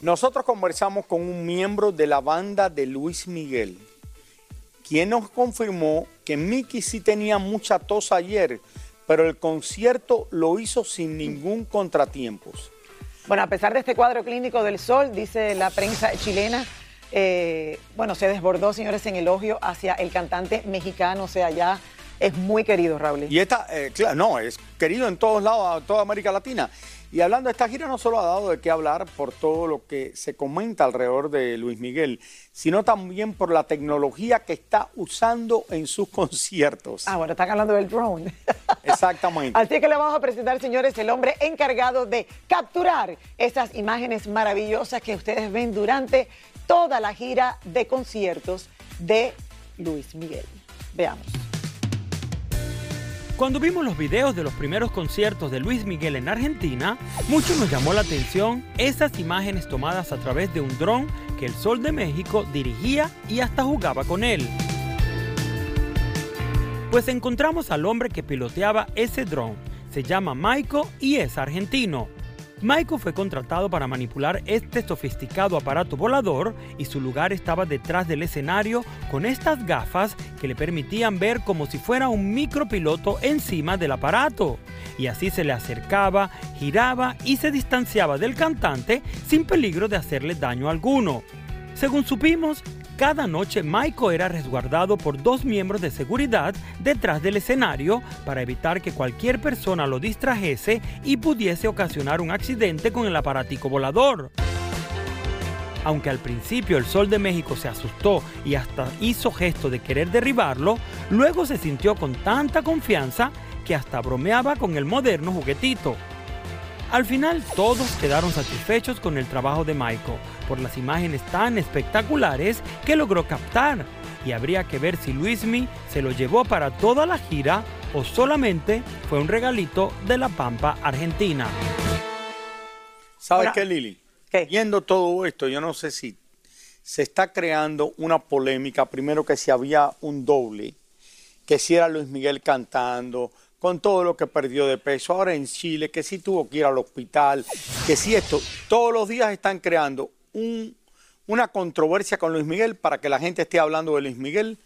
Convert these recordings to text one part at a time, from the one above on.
Nosotros conversamos con un miembro de la banda de Luis Miguel, quien nos confirmó que Mickey sí tenía mucha tos ayer, pero el concierto lo hizo sin ningún contratiempo. Bueno, a pesar de este cuadro clínico del sol, dice la prensa chilena, eh, bueno, se desbordó, señores, en elogio hacia el cantante mexicano, o sea, ya es muy querido, Raúl. Y esta, eh, claro, no, es querido en todos lados, toda América Latina. Y hablando de esta gira, no solo ha dado de qué hablar por todo lo que se comenta alrededor de Luis Miguel, sino también por la tecnología que está usando en sus conciertos. Ah, bueno, están hablando del drone. Exactamente. Así que le vamos a presentar, señores, el hombre encargado de capturar esas imágenes maravillosas que ustedes ven durante toda la gira de conciertos de Luis Miguel. Veamos. Cuando vimos los videos de los primeros conciertos de Luis Miguel en Argentina, mucho nos llamó la atención esas imágenes tomadas a través de un dron que el Sol de México dirigía y hasta jugaba con él. Pues encontramos al hombre que piloteaba ese dron. Se llama Maiko y es argentino. Maiko fue contratado para manipular este sofisticado aparato volador y su lugar estaba detrás del escenario con estas gafas que le permitían ver como si fuera un micropiloto encima del aparato. Y así se le acercaba, giraba y se distanciaba del cantante sin peligro de hacerle daño alguno. Según supimos, cada noche Maiko era resguardado por dos miembros de seguridad detrás del escenario para evitar que cualquier persona lo distrajese y pudiese ocasionar un accidente con el aparatico volador. Aunque al principio el Sol de México se asustó y hasta hizo gesto de querer derribarlo, luego se sintió con tanta confianza que hasta bromeaba con el moderno juguetito. Al final todos quedaron satisfechos con el trabajo de Maiko por las imágenes tan espectaculares que logró captar y habría que ver si Luismi se lo llevó para toda la gira o solamente fue un regalito de la Pampa Argentina. ¿Sabes Ahora- qué, Lili? ¿Qué? Viendo todo esto, yo no sé si se está creando una polémica, primero que si había un doble, que si era Luis Miguel cantando, con todo lo que perdió de peso, ahora en Chile, que si tuvo que ir al hospital, que si esto, todos los días están creando un- una controversia con Luis Miguel para que la gente esté hablando de Luis Miguel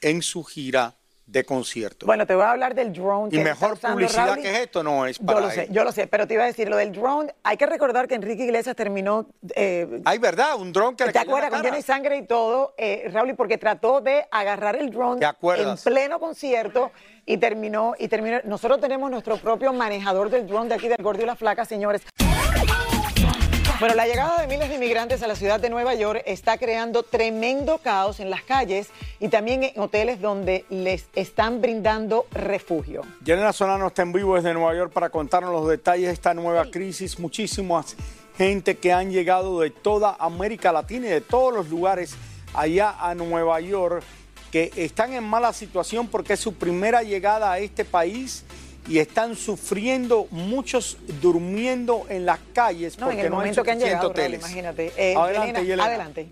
en su gira de concierto. Bueno, te voy a hablar del drone. y mejor usando publicidad que esto no es para Yo lo sé, yo lo sé, pero te iba a decir lo del drone. Hay que recordar que Enrique Iglesias terminó. Eh, Hay verdad, un dron que ¿Te acuerdas? Con y sangre y todo, eh, Raúl, porque trató de agarrar el drone ¿Te en pleno concierto y terminó, y terminó. Nosotros tenemos nuestro propio manejador del drone de aquí del Gordo y la Flaca, señores. Bueno, la llegada de miles de inmigrantes a la ciudad de Nueva York está creando tremendo caos en las calles y también en hoteles donde les están brindando refugio. Yanela Solano está en vivo desde Nueva York para contarnos los detalles de esta nueva crisis. Muchísimas gente que han llegado de toda América Latina y de todos los lugares allá a Nueva York que están en mala situación porque es su primera llegada a este país y están sufriendo muchos durmiendo en las calles No, porque en el no momento hay que han suficientes llegado, Raúl, hoteles. imagínate. Eh, Adelante, Yelena, Yelena. adelante.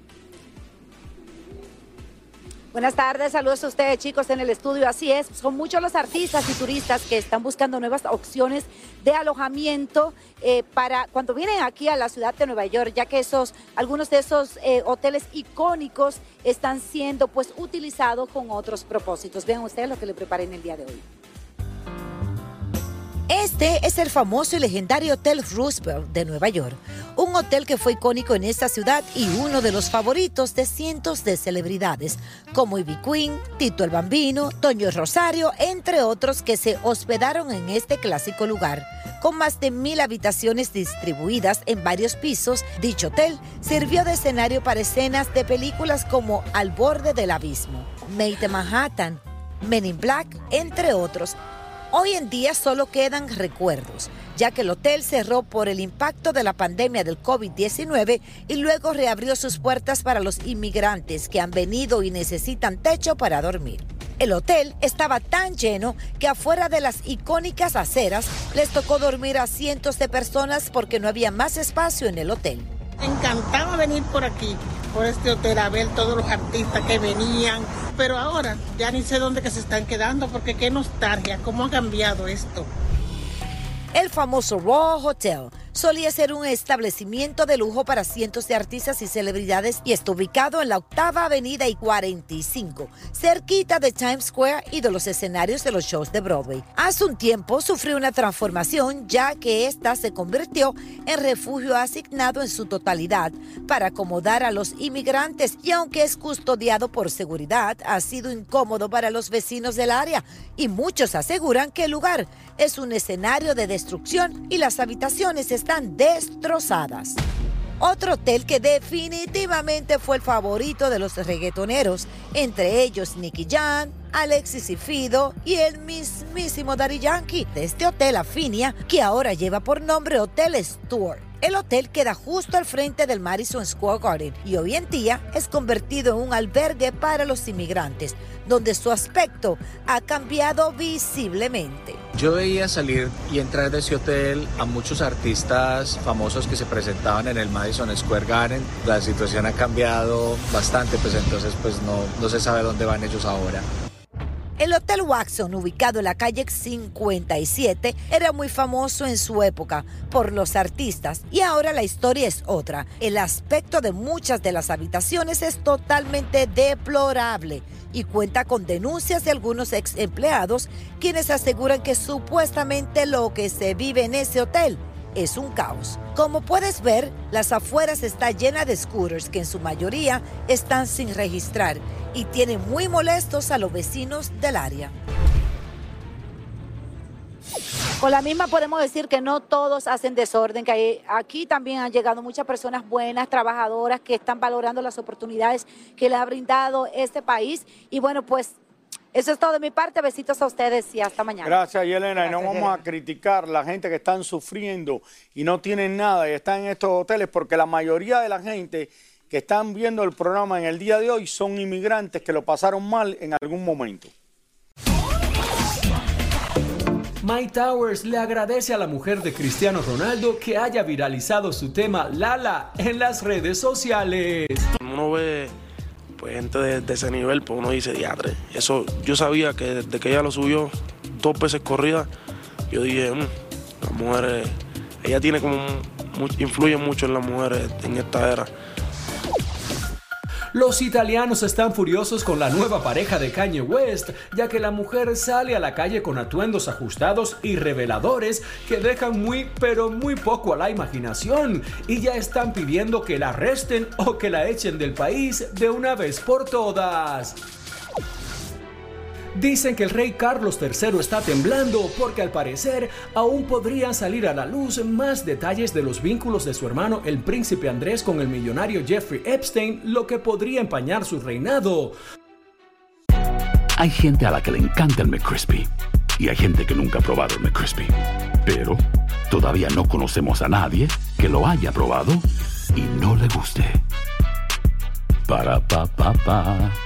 Buenas tardes, saludos a ustedes chicos en el estudio. Así es, son muchos los artistas y turistas que están buscando nuevas opciones de alojamiento eh, para cuando vienen aquí a la ciudad de Nueva York, ya que esos, algunos de esos eh, hoteles icónicos están siendo pues utilizados con otros propósitos. Vean ustedes lo que le preparé en el día de hoy. Este es el famoso y legendario Hotel Roosevelt de Nueva York, un hotel que fue icónico en esta ciudad y uno de los favoritos de cientos de celebridades, como Ivy Queen, Tito el Bambino, Toño Rosario, entre otros que se hospedaron en este clásico lugar. Con más de mil habitaciones distribuidas en varios pisos, dicho hotel sirvió de escenario para escenas de películas como Al borde del abismo, Made in Manhattan, Men in Black, entre otros. Hoy en día solo quedan recuerdos, ya que el hotel cerró por el impacto de la pandemia del COVID-19 y luego reabrió sus puertas para los inmigrantes que han venido y necesitan techo para dormir. El hotel estaba tan lleno que afuera de las icónicas aceras les tocó dormir a cientos de personas porque no había más espacio en el hotel. Encantaba venir por aquí, por este hotel, a ver todos los artistas que venían. Pero ahora ya ni sé dónde que se están quedando, porque qué nostalgia, cómo ha cambiado esto. El famoso Raw Hotel solía ser un establecimiento de lujo para cientos de artistas y celebridades y está ubicado en la octava avenida y 45, cerquita de Times Square y de los escenarios de los shows de Broadway. Hace un tiempo sufrió una transformación ya que esta se convirtió en refugio asignado en su totalidad para acomodar a los inmigrantes y aunque es custodiado por seguridad, ha sido incómodo para los vecinos del área y muchos aseguran que el lugar es un escenario de destrucción y las habitaciones están destrozadas. Otro hotel que definitivamente fue el favorito de los reggaetoneros, entre ellos Nicky Jam, Alexis y Fido y el mismísimo Daddy Yankee, de este hotel Afinia, que ahora lleva por nombre Hotel Stewart. El hotel queda justo al frente del Madison Square Garden y hoy en día es convertido en un albergue para los inmigrantes, donde su aspecto ha cambiado visiblemente. Yo veía salir y entrar de ese hotel a muchos artistas famosos que se presentaban en el Madison Square Garden. La situación ha cambiado bastante, pues entonces pues no, no se sabe dónde van ellos ahora. El Hotel Waxon, ubicado en la calle 57, era muy famoso en su época por los artistas y ahora la historia es otra. El aspecto de muchas de las habitaciones es totalmente deplorable y cuenta con denuncias de algunos ex empleados quienes aseguran que supuestamente lo que se vive en ese hotel es un caos. Como puedes ver, las afueras está llena de scooters que en su mayoría están sin registrar y tienen muy molestos a los vecinos del área. Con la misma podemos decir que no todos hacen desorden, que aquí también han llegado muchas personas buenas, trabajadoras, que están valorando las oportunidades que le ha brindado este país. Y bueno, pues eso es todo de mi parte. Besitos a ustedes y hasta mañana. Gracias, Yelena. y no vamos a criticar la gente que están sufriendo y no tienen nada y están en estos hoteles porque la mayoría de la gente que están viendo el programa en el día de hoy son inmigrantes que lo pasaron mal en algún momento. Mike Towers le agradece a la mujer de Cristiano Ronaldo que haya viralizado su tema Lala en las redes sociales. Uno ve pues, gente de, ese nivel, pues uno dice, diatre. Eso, yo sabía que desde que ella lo subió dos veces corrida, yo dije, "Mm, las mujeres, ella tiene como, influye mucho en las mujeres en esta era. Los italianos están furiosos con la nueva pareja de Kanye West, ya que la mujer sale a la calle con atuendos ajustados y reveladores que dejan muy pero muy poco a la imaginación y ya están pidiendo que la arresten o que la echen del país de una vez por todas. Dicen que el rey Carlos III está temblando porque al parecer aún podrían salir a la luz más detalles de los vínculos de su hermano el príncipe Andrés con el millonario Jeffrey Epstein, lo que podría empañar su reinado. Hay gente a la que le encanta el McCrispy y hay gente que nunca ha probado el McCrispy. Pero todavía no conocemos a nadie que lo haya probado y no le guste. Para pa pa pa.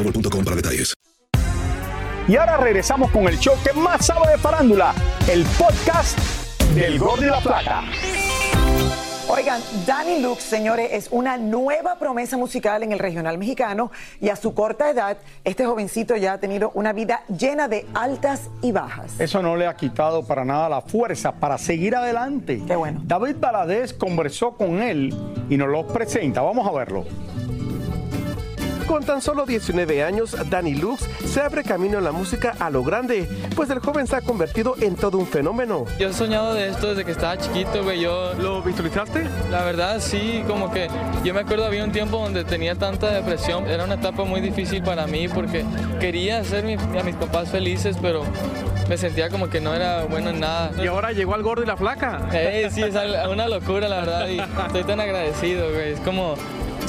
boostmobile.com para detalles. Y ahora regresamos con el show que más sabe de farándula, el podcast del Gol de la Plata. Oigan, Danny Lux, señores, es una nueva promesa musical en el regional mexicano y a su corta edad, este jovencito ya ha tenido una vida llena de altas y bajas. Eso no le ha quitado para nada la fuerza para seguir adelante. Qué bueno. David Baladés conversó con él y nos lo presenta. Vamos a verlo. Con tan solo 19 años, Danny Lux se abre camino en la música a lo grande, pues el joven se ha convertido en todo un fenómeno. Yo he soñado de esto desde que estaba chiquito, güey. Yo... ¿Lo visualizaste? La verdad, sí, como que yo me acuerdo había un tiempo donde tenía tanta depresión. Era una etapa muy difícil para mí porque quería hacer mi- a mis papás felices, pero me sentía como que no era bueno en nada. Y ahora llegó al gordo y la flaca. Eh, sí, es una locura, la verdad, y estoy tan agradecido, güey. Es como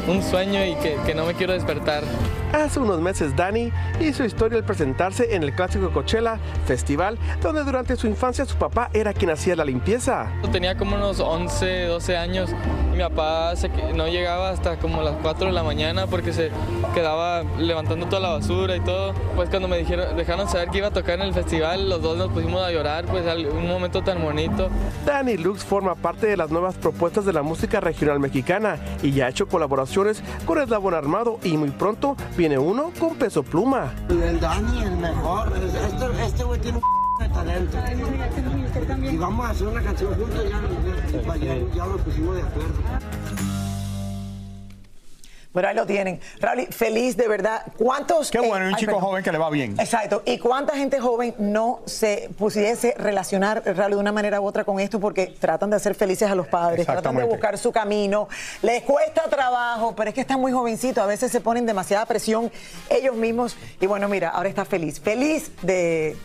un sueño y que, que no me quiero despertar. Hace unos meses Danny hizo historia al presentarse en el clásico Coachella Festival, donde durante su infancia su papá era quien hacía la limpieza. Tenía como unos 11, 12 años y mi papá se no llegaba hasta como las 4 de la mañana porque se quedaba levantando toda la basura y todo. Pues cuando me dijeron, dejaron saber que iba a tocar en el festival, los dos nos pusimos a llorar, pues un momento tan bonito. Danny Lux forma parte de las nuevas propuestas de la música regional mexicana y ya ha hecho colaboraciones con Eslabón Armado y muy pronto viene uno con peso pluma. El Dani, el mejor. Este este güey tiene un de talento. Y vamos a hacer una canción juntos, ya, ya, ya lo pusimos de acuerdo. Bueno, ahí lo tienen. Raúl, feliz de verdad. ¿Cuántos... Qué bueno, un ay, chico perdón. joven que le va bien. Exacto. ¿Y cuánta gente joven no se pudiese relacionar, Raúl, de una manera u otra con esto? Porque tratan de hacer felices a los padres, tratan de buscar su camino, les cuesta trabajo, pero es que están muy jovencitos, a veces se ponen demasiada presión ellos mismos. Y bueno, mira, ahora está feliz. Feliz de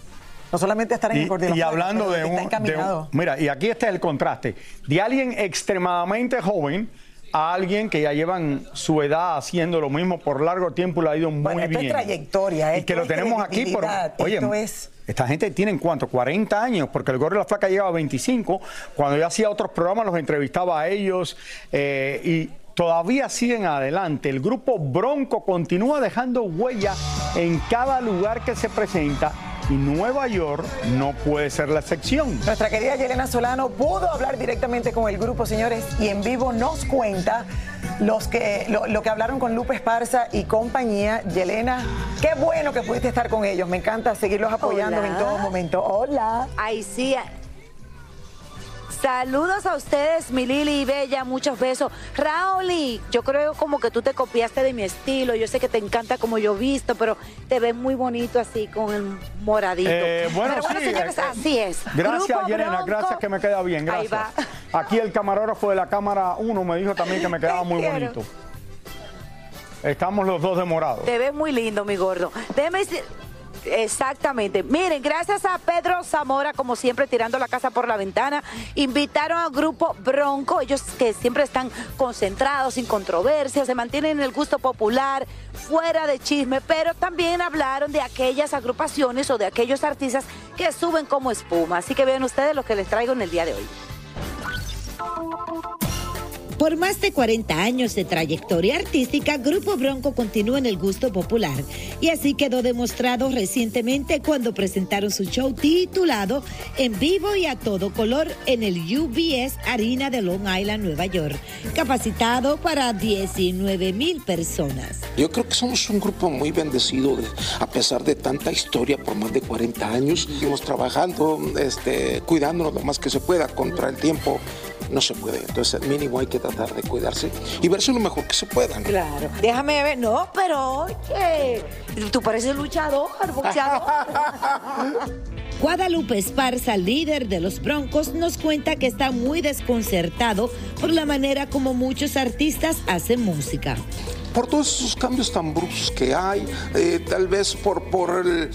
no solamente estar en el Y, y la y hablando de un, de un- Mira, y aquí está el contraste. De alguien extremadamente joven a alguien que ya llevan su edad haciendo lo mismo por largo tiempo y le ha ido muy Bueno, esto es bien. trayectoria, Y que esto lo es tenemos aquí por. Oye, esto es- esta gente tiene cuánto, 40 años, porque el Gordo y la Flaca lleva 25. Cuando yo hacía otros programas los entrevistaba a ellos eh, y todavía siguen adelante. El grupo Bronco continúa dejando huella en cada lugar que se presenta y Nueva York no puede ser la excepción. Nuestra querida Yelena Solano pudo hablar directamente con el grupo, señores, y en vivo nos cuenta los que, lo, lo que hablaron con Lupe Esparza y compañía. Yelena, qué bueno que pudiste estar con ellos. Me encanta seguirlos apoyando Hola. en todo momento. Hola. Ay, sí. Saludos a ustedes, mi Lili y Bella, muchos besos. Rauli, yo creo como que tú te copiaste de mi estilo. Yo sé que te encanta como yo visto, pero te ves muy bonito así con el moradito. Eh, bueno, pero bueno, sí, señores, eh, así es. Gracias, Grupo Yelena, gracias que me queda bien, Ahí gracias. Aquí el camarógrafo de la cámara 1 me dijo también que me quedaba muy quiero. bonito. Estamos los dos demorados. Te ves muy lindo, mi gordo. Déjeme decir- Exactamente. Miren, gracias a Pedro Zamora, como siempre, tirando la casa por la ventana, invitaron al grupo Bronco, ellos que siempre están concentrados, sin controversias, se mantienen en el gusto popular, fuera de chisme, pero también hablaron de aquellas agrupaciones o de aquellos artistas que suben como espuma. Así que vean ustedes lo que les traigo en el día de hoy. Por más de 40 años de trayectoria artística, Grupo Bronco continúa en el gusto popular. Y así quedó demostrado recientemente cuando presentaron su show titulado En vivo y a todo color en el UBS Arena de Long Island, Nueva York, capacitado para 19 mil personas. Yo creo que somos un grupo muy bendecido, de- a pesar de tanta historia por más de 40 años. Seguimos trabajando, este, cuidándonos lo más que se pueda contra el tiempo. No se puede, entonces mínimo hay que tratar de cuidarse y verse lo mejor que se pueda. ¿no? Claro. Déjame ver. No, pero oye, tú pareces luchador, boxeador. Guadalupe Esparza, líder de los Broncos, nos cuenta que está muy desconcertado por la manera como muchos artistas hacen música. Por todos esos cambios tan bruscos que hay, eh, tal vez por, por el,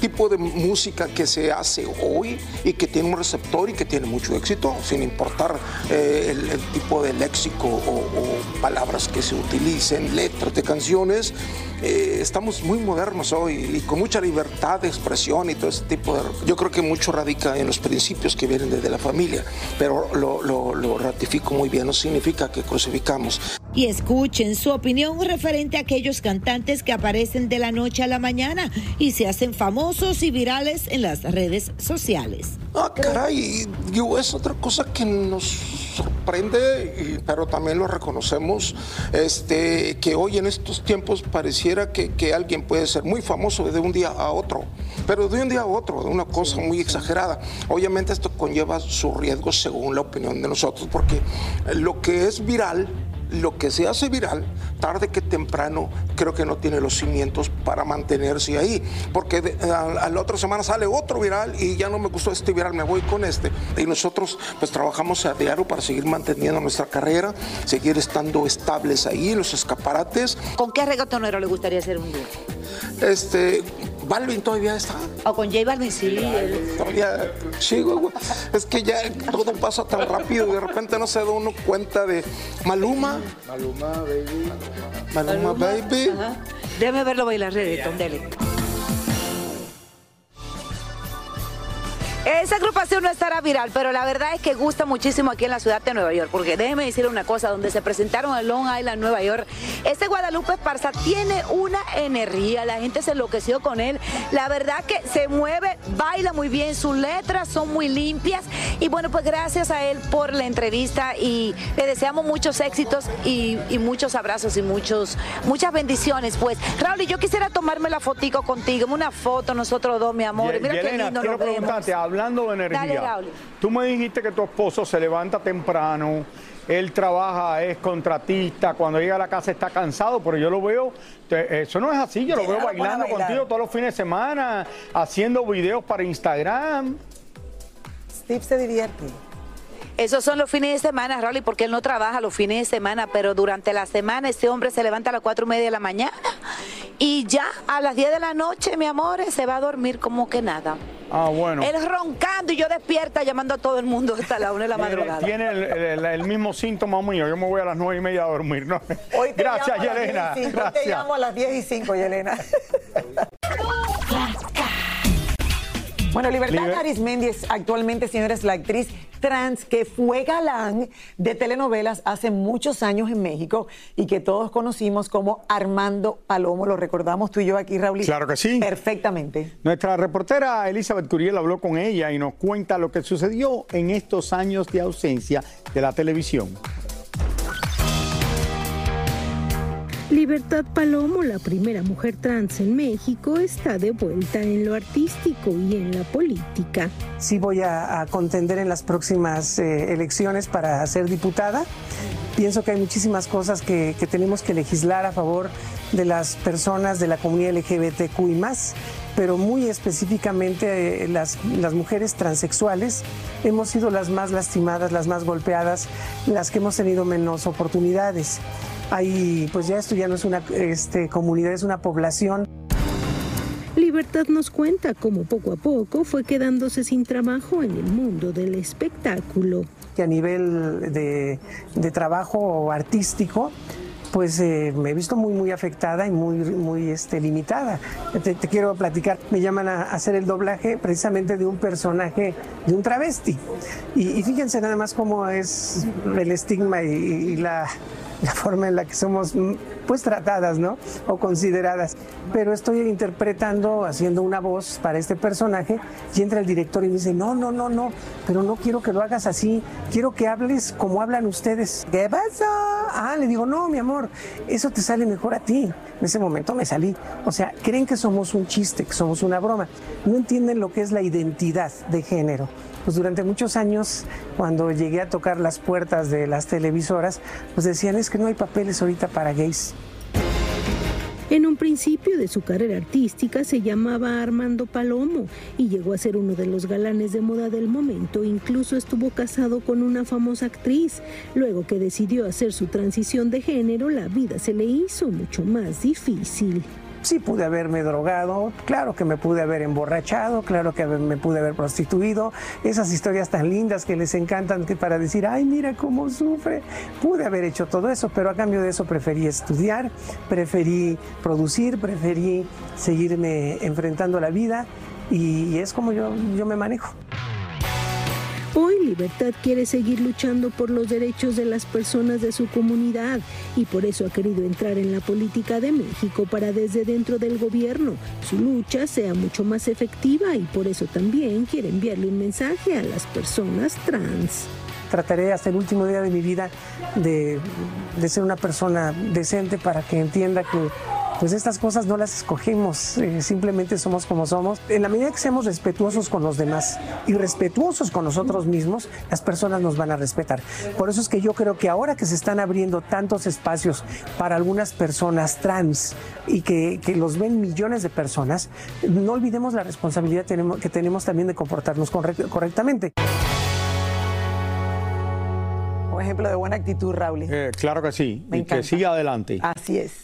tipo de música que se hace hoy y que tiene un receptor y que tiene mucho éxito, sin importar eh, el, tipo de léxico o, palabras que se utilicen, letras de canciones. Eh, estamos muy modernos hoy y con mucha libertad de expresión y todo ese tipo de... Yo creo que mucho radica en los principios que vienen desde la familia, pero lo- lo ratifico muy bien, no significa que crucificamos. Y escuchen su opinión referente a aquellos cantantes que aparecen de la noche a la mañana y se hacen famosos y virales en las redes sociales. Ah, caray, es otra cosa que nos sorprende, pero también lo reconocemos, este, que hoy en estos tiempos pareciera que, que alguien puede ser muy famoso de un día a otro, pero de un día a otro, de una cosa muy exagerada. Obviamente esto conlleva su riesgo según la opinión de nosotros, porque lo que es viral, lo que se hace viral, tarde que temprano, creo que no tiene los cimientos para mantenerse ahí. Porque de- a, a la otra semana sale otro viral y ya no me gustó este viral, me voy con este. Y nosotros pues trabajamos a diario para seguir manteniendo nuestra carrera, seguir estando estables ahí los escaparates. ¿Con qué reggaetonero le gustaría hacer un dúo? Este, Balvin todavía está. O con J Balvin, sí. él- Todavía, sí, güey, güey. Es que ya todo pasa tan rápido y de repente no se da uno cuenta de Maluma. Maluma, baby. Maluma, baby. Ajá. Déjeme verlo bailar reggaeton, dele. Esa agrupación no estará viral, pero la verdad es que gusta muchísimo aquí en la ciudad de Nueva York, porque déjeme decirle una cosa, donde se presentaron en Long Island, Nueva York, ese Guadalupe Esparza tiene una energía, la gente se enloqueció con él, la verdad que se mueve, baila muy bien, sus letras son muy limpias, y bueno, pues gracias a él por la entrevista y le deseamos muchos éxitos y, y muchos abrazos y muchos, muchas bendiciones, pues. Raúl, y yo quisiera tomarme la fotico contigo, una foto nosotros dos, mi amor, mira qué lindo nos vemos. Hablando de energía, tú me dijiste que tu esposo se levanta temprano, él trabaja, es contratista, cuando llega a la casa está cansado, pero yo lo veo, te- eso no es así, yo lo veo bailando contigo todos los fines de semana, haciendo videos para Instagram. Steve se divierte. Esos son los fines de semana, Rolly, porque él no trabaja los fines de semana, pero durante la semana ese hombre se levanta a las cuatro y media de la mañana y ya a las 10 de la noche, mi amor, se va a dormir como que nada. Ah, bueno. Él roncando y yo despierta llamando a todo el mundo hasta la una de la madrugada. Tiene el, el- el mismo síntoma mío, yo me voy a las nueve y media a dormir. ¿no? Hoy te Gracias, llamo a las Yelena. 10 y cinco, Hoy te llamo a las 10 y 5, Yelena. Bueno, Libertad Liber- Arismendi es actualmente, señores, la actriz trans que fue galán de telenovelas hace muchos años en México y que todos conocimos como Armando Palomo. Lo recordamos tú y yo aquí, Raúl. Claro que sí. Perfectamente. Nuestra reportera Elizabeth Curiel habló con ella y nos cuenta lo que sucedió en estos años de ausencia de la televisión. Libertad Palomo, la primera mujer trans en México, está de vuelta en lo artístico y en la política. Sí voy a, contender en las próximas eh, elecciones para ser diputada. Pienso que hay muchísimas cosas que, tenemos que legislar a favor de las personas de la comunidad LGBTQ y más, pero muy específicamente eh, las mujeres transexuales hemos sido las más lastimadas, las más golpeadas, las que hemos tenido menos oportunidades. Hay, pues ya esto ya no es una este, comunidad, es una población. Libertad nos cuenta cómo poco a poco fue quedándose sin trabajo en el mundo del espectáculo. que a nivel de, de trabajo artístico, pues eh, me he visto muy, muy afectada y muy, muy este, limitada. Te, te quiero platicar, me llaman a hacer el doblaje precisamente de un personaje, de un travesti. Y, y fíjense nada más cómo es el estigma y, y la, la forma en la que somos mm, pues tratadas, ¿no? O consideradas. Pero estoy interpretando, haciendo una voz para este personaje y entra el director y me dice, no, no, no, no, pero no quiero que lo hagas así, quiero que hables como hablan ustedes. ¿Qué pasa? Ah, le digo, no, mi amor, eso te sale mejor a ti. En ese momento me salí. O sea, creen que somos un chiste, que somos una broma. No entienden lo que es la identidad de género pues durante muchos años, cuando llegué a tocar las puertas de las televisoras, pues decían, es que no hay papeles ahorita para gays. En un principio de su carrera artística se llamaba Armando Palomo y llegó a ser uno de los galanes de moda del momento. Incluso estuvo casado con una famosa actriz. Luego que decidió hacer su transición de género, la vida se le hizo mucho más difícil. Sí pude haberme drogado, claro que me pude haber emborrachado, claro que me pude haber prostituido, esas historias tan lindas que les encantan para decir, ay, mira cómo sufre. Pude haber hecho todo eso, pero a cambio de eso preferí estudiar, preferí producir, preferí seguirme enfrentando a la vida y es como yo, yo me manejo. Hoy Libertad quiere seguir luchando por los derechos de las personas de su comunidad y por eso ha querido entrar en la política de México para desde dentro del gobierno su lucha sea mucho más efectiva y por eso también quiere enviarle un mensaje a las personas trans. Trataré hasta el último día de mi vida de, de ser una persona decente para que entienda que pues estas cosas no las escogemos, eh, simplemente somos como somos. En la medida que seamos respetuosos con los demás y respetuosos con nosotros mismos, las personas nos van a respetar. Por eso es que yo creo que ahora que se están abriendo tantos espacios para algunas personas trans y que, que los ven millones de personas, no olvidemos la responsabilidad que tenemos también de comportarnos correct- correctamente. Un ejemplo de buena actitud, Raúl. Eh, claro que sí, Me y que encanta. siga adelante. Así es.